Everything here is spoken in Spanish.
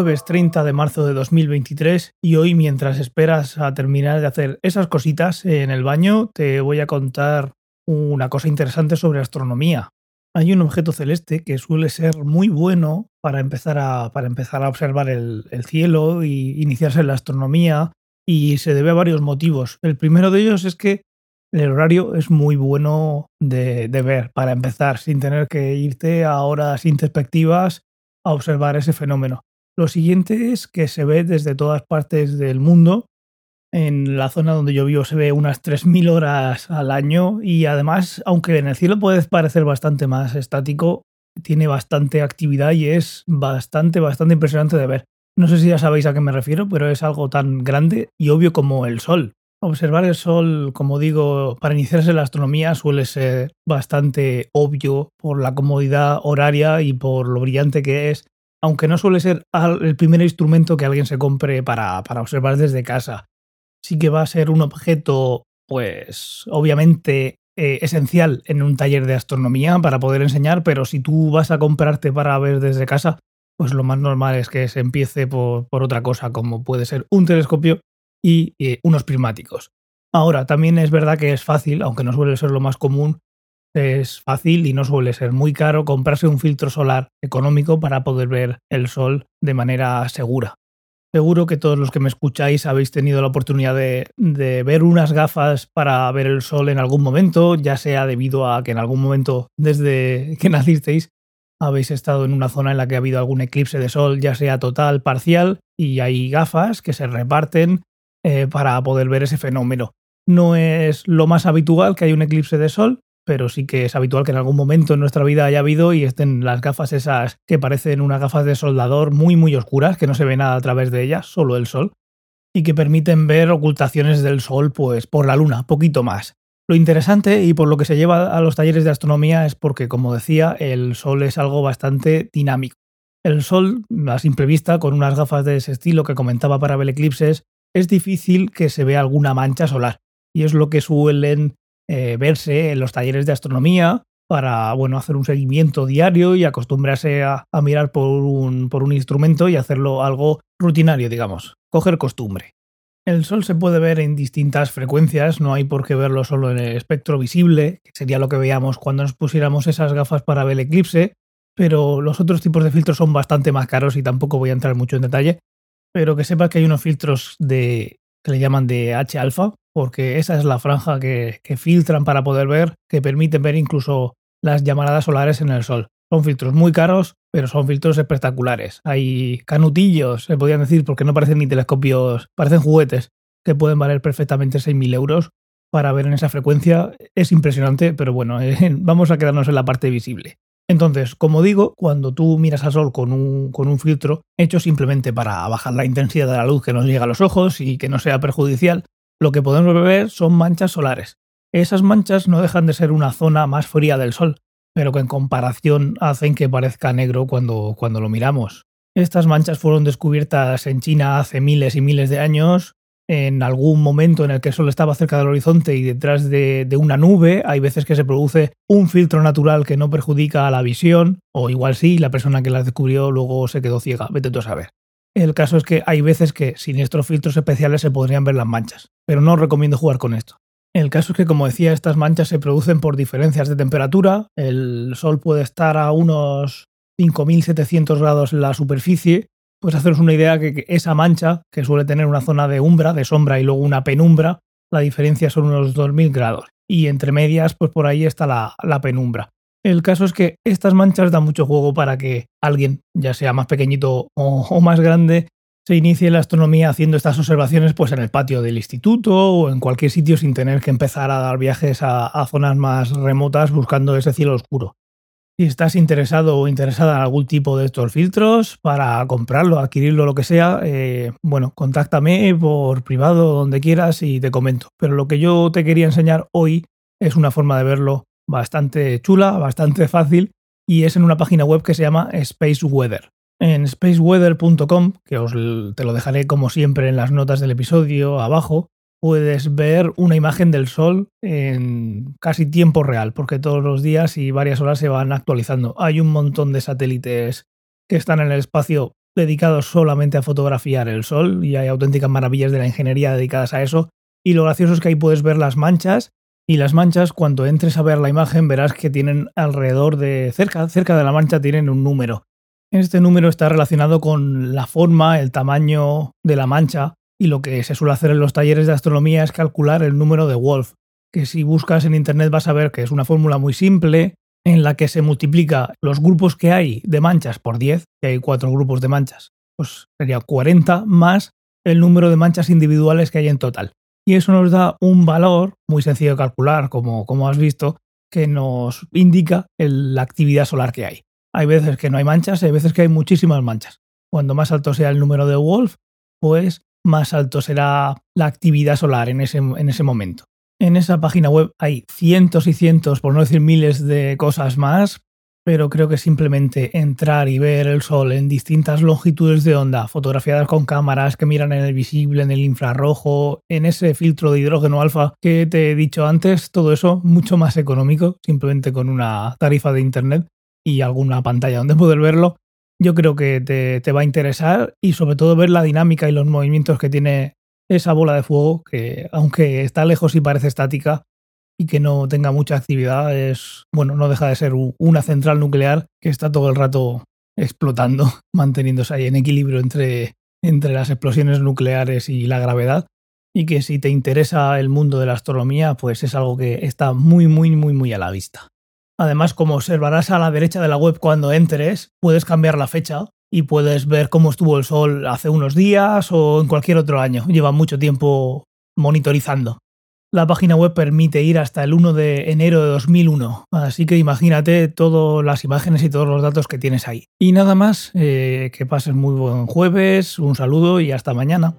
jueves 30 de marzo de 2023 y hoy mientras esperas a terminar de hacer esas cositas en el baño te voy a contar una cosa interesante sobre astronomía. Hay un objeto celeste que suele ser muy bueno para empezar a, para empezar a observar el, el cielo y iniciarse en la astronomía y se debe a varios motivos. El primero de ellos es que el horario es muy bueno de, de, ver para empezar, sin tener que irte a horas introspectivas a observar ese fenómeno. Lo siguiente es que se ve desde todas partes del mundo. En la zona donde yo vivo se ve unas 3.000 horas al año y además, aunque en el cielo puede parecer bastante más estático, tiene bastante actividad y es bastante, bastante impresionante de ver. No sé si ya sabéis a qué me refiero, pero es algo tan grande y obvio como el Sol. Observar el Sol, como digo, para iniciarse en la astronomía suele ser bastante obvio por la comodidad horaria y por lo brillante que es, aunque no suele ser el primer instrumento que alguien se compre para, para observar desde casa. Sí que va a ser un objeto, pues, obviamente eh, esencial en un taller de astronomía para poder enseñar, pero si tú vas a comprarte para ver desde casa, pues lo más normal es que se empiece por, por otra cosa, como puede ser un telescopio y eh, unos prismáticos. Ahora, también es verdad que es fácil, aunque no suele ser lo más común, es fácil y no suele ser muy caro comprarse un filtro solar económico para poder ver el sol de manera segura. Seguro que todos los que me escucháis habéis tenido la oportunidad de, de, ver unas gafas para ver el sol en algún momento, ya sea debido a que en algún momento desde que nacisteis habéis estado en una zona en la que ha habido algún eclipse de sol, ya sea total, parcial, y hay gafas que se reparten eh, para poder ver ese fenómeno. No es lo más habitual que haya un eclipse de sol, pero sí que es habitual que en algún momento en nuestra vida haya habido y estén las gafas esas que parecen unas gafas de soldador muy muy oscuras, que no se ve nada a través de ellas, solo el sol, y que permiten ver ocultaciones del sol pues por la luna, poquito más. Lo interesante y por lo que se lleva a los talleres de astronomía es porque, como decía, el sol es algo bastante dinámico. El sol, a simple vista, con unas gafas de ese estilo que comentaba para ver eclipses, es difícil que se vea alguna mancha solar. Y es lo que suelen eh, verse en los talleres de astronomía para bueno, hacer un seguimiento diario y acostumbrarse a, mirar por un, por un instrumento y hacerlo algo rutinario, digamos, coger costumbre. El Sol se puede ver en distintas frecuencias, no hay por qué verlo solo en el espectro visible, que sería lo que veíamos cuando nos pusiéramos esas gafas para ver el eclipse, pero los otros tipos de filtros son bastante más caros y tampoco voy a entrar mucho en detalle, pero que sepa que hay unos filtros de que le llaman de H-alfa, porque esa es la franja que, filtran para poder ver, que permiten ver incluso las llamaradas solares en el Sol. Son filtros muy caros, pero son filtros espectaculares. Hay canutillos, se podrían decir, porque no parecen ni telescopios, parecen juguetes, que pueden valer perfectamente 6.000 euros para ver en esa frecuencia. Es impresionante, pero bueno, eh, vamos a quedarnos en la parte visible. Entonces, como digo, cuando tú miras al sol con un, con un, filtro hecho simplemente para bajar la intensidad de la luz que nos llega a los ojos y que no sea perjudicial, lo que podemos ver son manchas solares. Esas manchas no dejan de ser una zona más fría del sol, pero que en comparación hacen que parezca negro cuando, cuando lo miramos. Estas manchas fueron descubiertas en China hace miles y miles de años en algún momento en el que el sol estaba cerca del horizonte y detrás de, de, una nube, hay veces que se produce un filtro natural que no perjudica a la visión, o igual sí, la persona que las descubrió luego se quedó ciega, vete tú a saber. El caso es que hay veces que sin estos filtros especiales se podrían ver las manchas, pero no os recomiendo jugar con esto. El caso es que, como decía, estas manchas se producen por diferencias de temperatura. El sol puede estar a unos 5.700 grados en la superficie pues haceros una idea que esa mancha, que suele tener una zona de umbra, de sombra y luego una penumbra, la diferencia son unos 2000 grados. Y entre medias, pues por ahí está la, la penumbra. El caso es que estas manchas dan mucho juego para que alguien, ya sea más pequeñito o, más grande, se inicie la astronomía haciendo estas observaciones pues en el patio del instituto o en cualquier sitio sin tener que empezar a dar viajes a, a zonas más remotas buscando ese cielo oscuro. Si estás interesado o interesada en algún tipo de estos filtros para comprarlo, adquirirlo, lo que sea, eh, bueno, contáctame por privado donde quieras y te comento. Pero lo que yo te quería enseñar hoy es una forma de verlo bastante chula, bastante fácil y es en una página web que se llama Space Weather. En spaceweather.com, que os te lo dejaré como siempre en las notas del episodio abajo, puedes ver una imagen del Sol en casi tiempo real, porque todos los días y varias horas se van actualizando. Hay un montón de satélites que están en el espacio dedicados solamente a fotografiar el sol y hay auténticas maravillas de la ingeniería dedicadas a eso. Y lo gracioso es que ahí puedes ver las manchas y las manchas cuando entres a ver la imagen verás que tienen alrededor de cerca cerca de la mancha tienen un número. Este número está relacionado con la forma, el tamaño de la mancha y lo que se suele hacer en los talleres de astronomía es calcular el número de Wolf, que si buscas en internet vas a ver que es una fórmula muy simple en la que se multiplica los grupos que hay de manchas por 10, que hay cuatro grupos de manchas, pues sería 40 más el número de manchas individuales que hay en total. Y eso nos da un valor muy sencillo de calcular, como, como has visto, que nos indica la actividad solar que hay. Hay veces que no hay manchas, hay veces que hay muchísimas manchas. Cuando más alto sea el número de Wolf, pues más alto será la actividad solar en ese, en ese momento. En esa página web hay cientos y cientos, por no decir miles de cosas más, pero creo que simplemente entrar y ver el sol en distintas longitudes de onda, fotografiadas con cámaras que miran en el visible, en el infrarrojo, en ese filtro de hidrógeno alfa que te he dicho antes, todo eso mucho más económico, simplemente con una tarifa de internet y alguna pantalla donde poder verlo, yo creo que te, te va a interesar y sobre todo ver la dinámica y los movimientos que tiene esa bola de fuego que, aunque está lejos y parece estática y que no tenga mucha actividad, es, bueno, no deja de ser una central nuclear que está todo el rato explotando, manteniéndose ahí en equilibrio entre, entre las explosiones nucleares y la gravedad. Y que si te interesa el mundo de la astronomía, pues es algo que está muy, muy, muy, muy a la vista. Además, como observarás a la derecha de la web cuando entres, puedes cambiar la fecha y puedes ver cómo estuvo el sol hace unos días o en cualquier otro año. Lleva mucho tiempo monitorizando. La página web permite ir hasta el 1 de enero de 2001, así que imagínate todas las imágenes y todos los datos que tienes ahí. Y nada más, eh, que pases muy buen jueves, un saludo y hasta mañana.